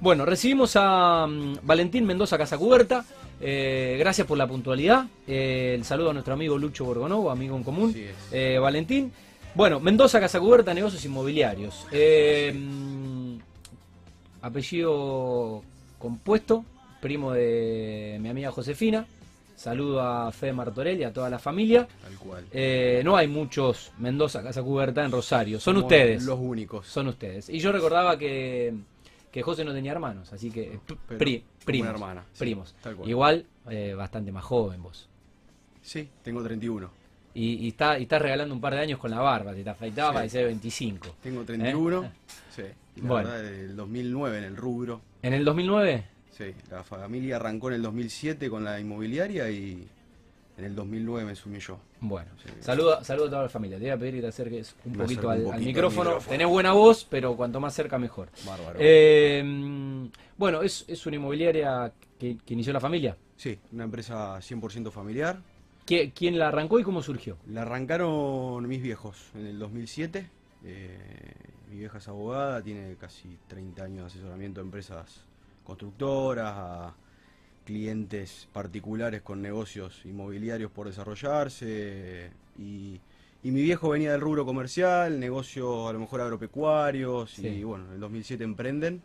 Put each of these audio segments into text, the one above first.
Bueno, recibimos a mm, Valentín Mendoza Casacuberta. Eh, gracias por la puntualidad. Eh, el saludo a nuestro amigo Lucho Borgonovo, amigo en común. Eh, Valentín. Bueno, Mendoza Casacuberta, negocios inmobiliarios. Mm, apellido compuesto, primo de mi amiga Josefina. Saludo a Fede Martorell y a toda la familia. Tal cual. Eh, no hay muchos Mendoza Casacuberta en Rosario, son Somos ustedes. Los únicos. Son ustedes. Y yo recordaba que, que José no tenía hermanos, así que Pero pri- primos. hermana, primos. tal cual. Igual, eh, bastante más joven vos. Sí, tengo 31. Y, y está, y estás regalando un par de años con la barba, te afeitabas Sí. parecía de 25. Tengo 31. ¿Eh? Sí. La Bueno. verdad, del 2009 en el rubro. ¿En el 2009? Sí. La familia arrancó en el 2007 con la inmobiliaria y en el 2009 me sumí yo. Bueno, Sí. saludo, saludo a toda la familia. Te voy a pedir que te acerques un poquito, acerco un al, poquito al al micrófono. micrófono. Tenés buena voz, pero cuanto más cerca mejor. Bárbaro. Eh, bueno, es, es una inmobiliaria que, que inició la familia. Sí, una empresa 100% familiar. ¿Qui- ¿Quién la arrancó y cómo surgió? La arrancaron mis viejos en el 2007. Eh, mi vieja es abogada, tiene casi 30 años de asesoramiento de empresas constructoras, a clientes particulares con negocios inmobiliarios por desarrollarse. Y, y mi viejo venía del rubro comercial, negocios a lo mejor agropecuarios. Sí. Y bueno, en el 2007 emprenden.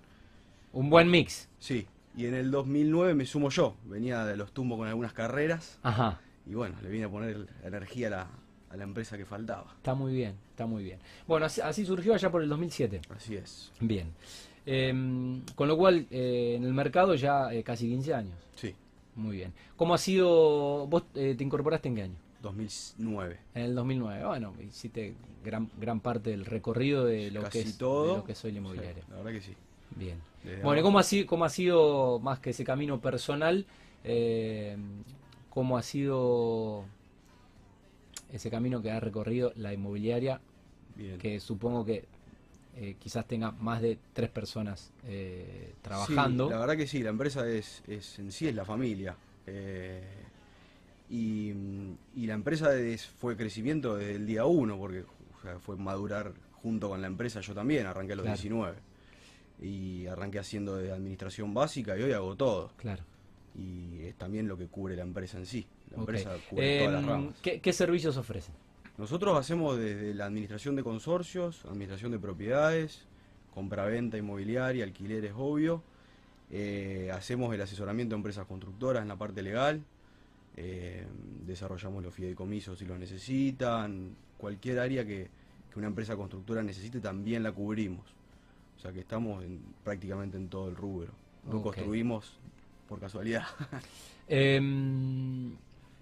Un buen mix. Sí, y en el 2009 me sumo yo. Venía de los tumbos con algunas carreras. Ajá. Y bueno, le vine a poner energía a la, a la empresa que faltaba. Está muy bien, está muy bien. Bueno, así, así surgió allá por el 2007. Así es. Bien. Em, con lo cual, eh, en el mercado ya eh, casi 15 años. Sí, Muy bien. ¿Cómo ha sido? ¿Vos eh, te incorporaste en qué año? 2009. En el 2009. Bueno, hiciste gran, gran parte del recorrido de lo, Casi que, es, todo. de lo que soy la inmobiliaria. Sí, la verdad que sí. Bien. Desde Bueno, ¿y abajo. cómo ha, sido, cómo ha sido, más que ese camino personal, eh, cómo ha sido ese camino que ha recorrido la inmobiliaria Bien. que supongo que eh, quizás tenga más de tres personas eh, trabajando. Sí, la verdad que sí, la empresa es, es en sí es la familia. Eh, y, y la empresa es- fue crecimiento desde el día uno, porque o sea, fue madurar junto con la empresa. Yo también arranqué a los Claro. 19. Y arranqué haciendo de administración básica y hoy hago todo. Claro. Y es también lo que cubre la empresa en sí. La empresa cubre todas las Em, ramas. ¿qué, qué servicios ofrecen? Nosotros hacemos desde la administración de consorcios, administración de propiedades, compraventa inmobiliaria, alquileres, obvio. Eh, hacemos el asesoramiento de empresas constructoras en la parte legal. Eh, desarrollamos los fideicomisos si los necesitan. Cualquier área que, que una empresa constructora necesite también la cubrimos. O sea que estamos en- prácticamente en todo el rubro. No construimos por casualidad. Em,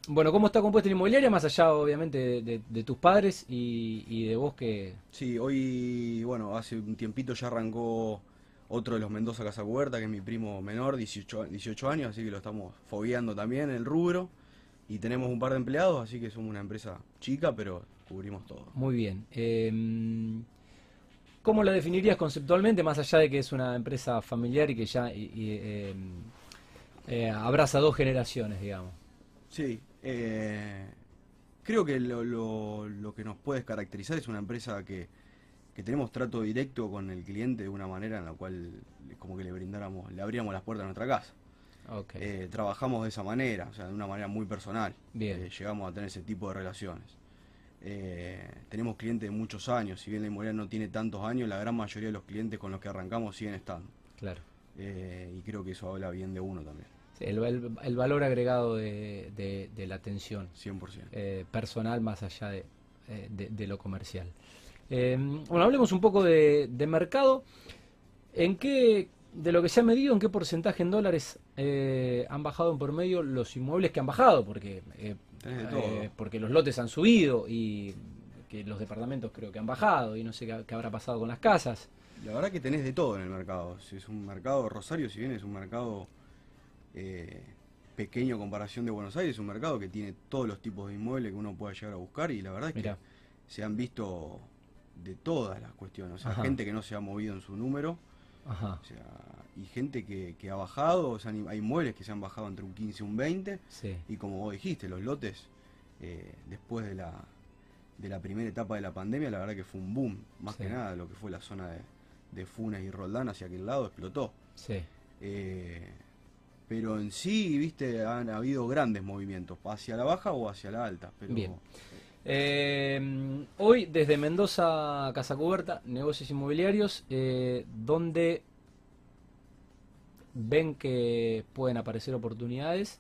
bueno, ¿cómo está compuesta la inmobiliaria? Más allá, obviamente, de, de- de tus padres y, y de vos que... Sí, hoy, bueno, hace un tiempito ya arrancó otro de los Mendoza Casacuberta, que es mi primo menor, 18, a- 18 años, así que lo estamos fogueando también en el rubro. Y tenemos un par de empleados, así que somos una empresa chica, pero cubrimos todo. Muy bien. Em, ¿Cómo la definirías conceptualmente, más allá de que es una empresa familiar y que ya y- y, em, eh, abraza dos generaciones, digamos? Sí, eh, creo que lo, lo- lo que nos puede caracterizar es una empresa que, que tenemos trato directo con el cliente de una manera en la cual como que le brindáramos, le abríamos las puertas a nuestra casa. Ok. Eh, trabajamos de esa manera, o sea, de una manera muy personal. Bien. Eh, llegamos a tener ese tipo de relaciones. Tenemos clientes de muchos años, si bien la inmobiliaria no tiene tantos años, la gran mayoría de los clientes con los que arrancamos siguen estando. Claro. Y creo que eso habla bien de uno también, El, el- el valor agregado de, de- de la atención 100%. eh, personal más allá de, eh, de- lo comercial. Eh, bueno, hablemos un poco de, de mercado. ¿En qué, de lo que se ha medido, en qué porcentaje en dólares eh, han bajado en por medio los inmuebles que han bajado? Porque, eh, eh, porque los lotes han subido y que los departamentos creo que han bajado y no sé qué, qué habrá pasado con las casas. La verdad que tenés de todo en el mercado. Si Es un mercado, Rosario, si bien es un mercado eh, pequeño comparación de Buenos Aires, es un mercado que tiene todos los tipos de inmuebles que uno pueda llegar a buscar y la verdad es Mirá. que se han visto de todas las cuestiones. O sea, Ajá. gente que no se ha movido en su número, Ajá, o sea, y gente que, que ha bajado, o sea, hay inmuebles que se han bajado entre un 15 y un 20, sí. y como vos dijiste, los lotes, eh, después de la, de la primera etapa de la pandemia, la verdad que fue un boom, más Sí. que nada lo que fue la zona de, de Funes y Roldán hacia aquel lado explotó. Sí. Eh, pero en sí, viste, han habido grandes movimientos, hacia la baja o hacia la alta. Bien. Eh, hoy desde Mendoza, Casa Cuberta, negocios inmobiliarios, eh, donde ven que pueden aparecer oportunidades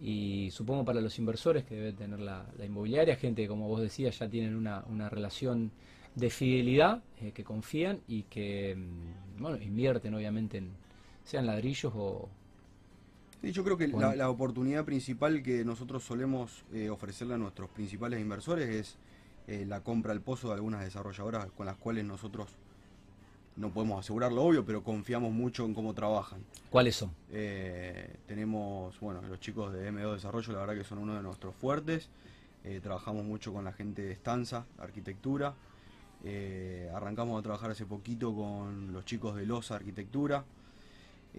y supongo para los inversores que deben tener la, la inmobiliaria, gente que como vos decías ya tienen una, una relación de fidelidad, eh, que confían y que mm, bueno, invierten obviamente en sean ladrillos o... Sí, yo creo que Bueno. la, la oportunidad principal que nosotros solemos eh, ofrecerle a nuestros principales inversores es eh, la compra al pozo de algunas desarrolladoras con las cuales nosotros no podemos asegurarlo obvio, pero confiamos mucho en cómo trabajan. ¿Cuáles son? Eh, tenemos, bueno, los chicos de M2 Desarrollo, la verdad que son uno de nuestros fuertes. Eh, trabajamos mucho con la gente de Estanza, Arquitectura. Eh, arrancamos a trabajar hace poquito con los chicos de Loza Arquitectura.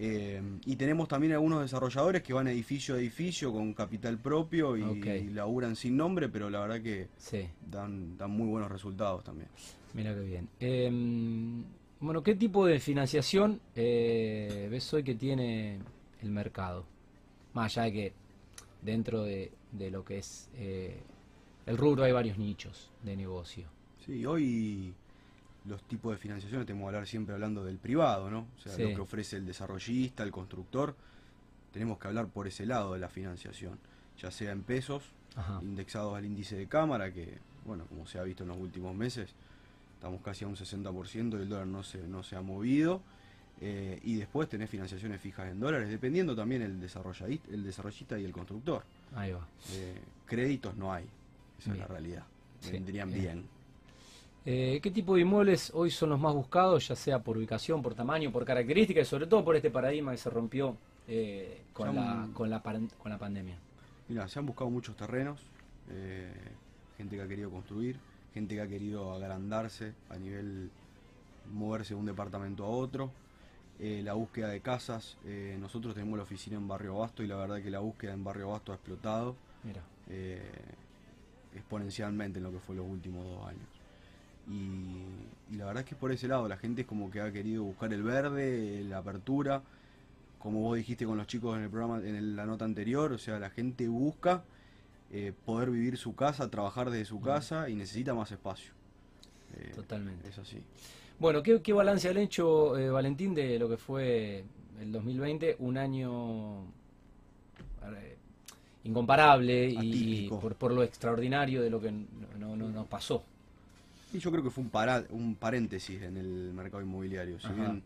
Eh, y tenemos también algunos desarrolladores que van edificio a edificio con capital propio y, laburan sin nombre, pero la verdad que Sí. dan, dan muy buenos resultados también. Mira qué bien. Eh, bueno, ¿qué tipo de financiación eh, ves hoy que tiene el mercado? Más allá de que dentro de, de lo que es eh, el rubro hay varios nichos de negocio. Sí, hoy los tipos de financiación, tenemos que hablar siempre hablando del privado, ¿no? O sea, Sí. lo que ofrece el desarrollista, el constructor, tenemos que hablar por ese lado de la financiación, ya sea en pesos, Ajá. indexados al índice de cámara, que, bueno, como se ha visto en los últimos meses, estamos casi a un 60% y el dólar no se, no se ha movido. eh, y después tenés financiaciones fijas en dólares, dependiendo también el desarrollista, el desarrollista y el constructor. Ahí va. Eh, créditos no hay, esa es la realidad. Sí, Vendrían bien. bien. Eh, ¿Qué tipo de inmuebles hoy son los más buscados, ya sea por ubicación, por tamaño, por características y sobre todo por este paradigma que se rompió eh, con, la, con, la, con la pandemia? Mira, se han buscado muchos terrenos, eh, gente que ha querido construir, gente que ha querido agrandarse a nivel moverse de un departamento a otro. la búsqueda de casas, nosotros tenemos la oficina en Barrio Abasto y la verdad que la búsqueda en Barrio Abasto ha explotado Mira, exponencialmente en lo que fue los últimos dos años. Y, y la verdad es que por ese lado la gente es como que ha querido buscar el verde, la apertura, como vos dijiste con los chicos en el programa, en el- la nota anterior, o sea, la gente busca eh, poder vivir su casa, trabajar desde su casa y necesita más espacio. Eh, totalmente. es así. Bueno, ¿qué, qué balance han hecho, eh, Valentín, de lo que fue el 2020? Un año incomparable y por, por lo extraordinario de lo que no, no- no nos pasó. Y yo creo que fue un, para- un paréntesis en el mercado inmobiliario. Si Ajá. bien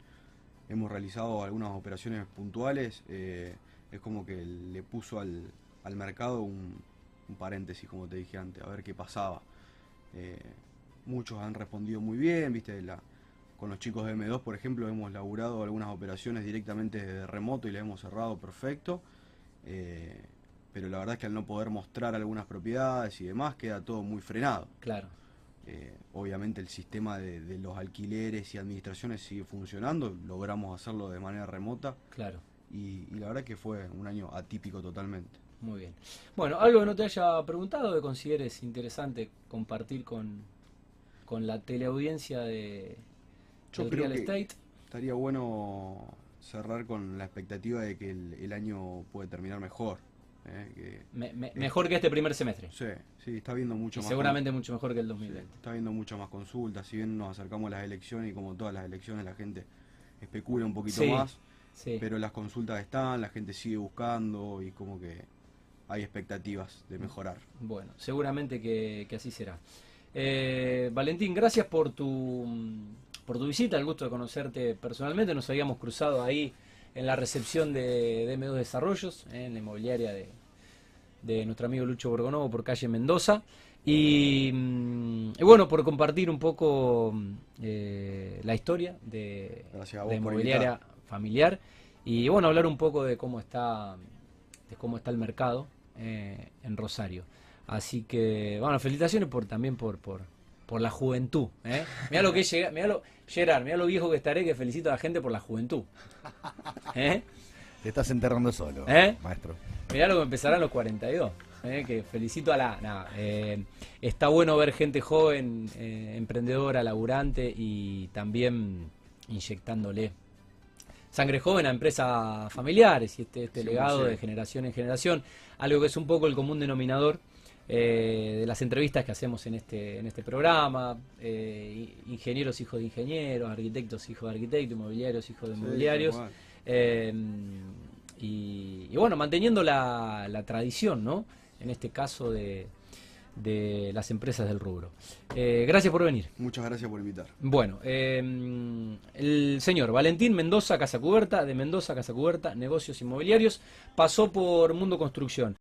hemos realizado algunas operaciones puntuales, eh, es como que le puso al, al mercado un, un paréntesis, como te dije antes, a ver qué pasaba. Eh, muchos han respondido muy bien, viste, la, con los chicos de M2, por ejemplo, hemos laburado algunas operaciones directamente desde remoto y las hemos cerrado perfecto. Eh, pero la verdad es que al no poder mostrar algunas propiedades y demás, queda todo muy frenado. Claro, Eh, obviamente el sistema de, de los alquileres y administraciones sigue funcionando, logramos hacerlo de manera remota claro. y, y la verdad que fue un año atípico totalmente. Muy bien. Bueno, algo que no te haya preguntado, que consideres interesante compartir con, con la teleaudiencia de Yo del creo real que- estate. Estaría bueno cerrar con la expectativa de que el, el año puede terminar mejor. Eh, que- Me- me- mejor que este primer semestre. sí, sí, está viendo mucho Y más. seguramente mucho mejor que el Sí, 2020. está viendo muchas más consultas, si bien nos acercamos a las elecciones y como todas las elecciones la gente especula un poquito Sí, más, Sí. pero las consultas están, la gente sigue buscando y como que hay expectativas de mejorar. Bueno, seguramente que, que así será. Eh, Valentín, gracias por tu, por tu visita, el gusto de conocerte personalmente. Nos habíamos cruzado ahí en la recepción de, de M2 Desarrollos, eh, en la inmobiliaria de, de nuestro amigo Lucho Borgonovo por calle Mendoza. Y, mm, y bueno, por compartir un poco mm, eh, la historia de, Gracias a vos de por inmobiliaria familiar y bueno, hablar un poco de cómo está, de cómo está el mercado eh, en Rosario. Así que, bueno, felicitaciones por también por, por, por la juventud. ¿eh? Mirá lo que llega, mirá lo, Gerard, mirá lo viejo que estaré que felicito a la gente por la juventud. ¿Eh? Te estás enterrando solo, ¿Eh? maestro. Mirá lo que empezarán los 42. ¿eh? Que felicito a la. está bueno ver gente joven, emprendedora, laburante y también inyectándole sangre joven a empresas familiares y este, este 100%. legado de generación en generación, algo que es un poco el común denominador eh, de las entrevistas que hacemos en este, en este programa, eh, ingenieros hijos de ingenieros, arquitectos hijos de arquitectos, inmobiliarios hijos de Sí, inmobiliarios. Eh, y, y bueno, manteniendo la, la tradición, ¿no? En este caso de, de las empresas del rubro. Gracias por venir. Muchas gracias por invitar. Bueno, eh, el señor Valentín Mendoza Casacuberta, de Mendoza Casacuberta, Negocios Inmobiliarios, pasó por Mundo Construcción.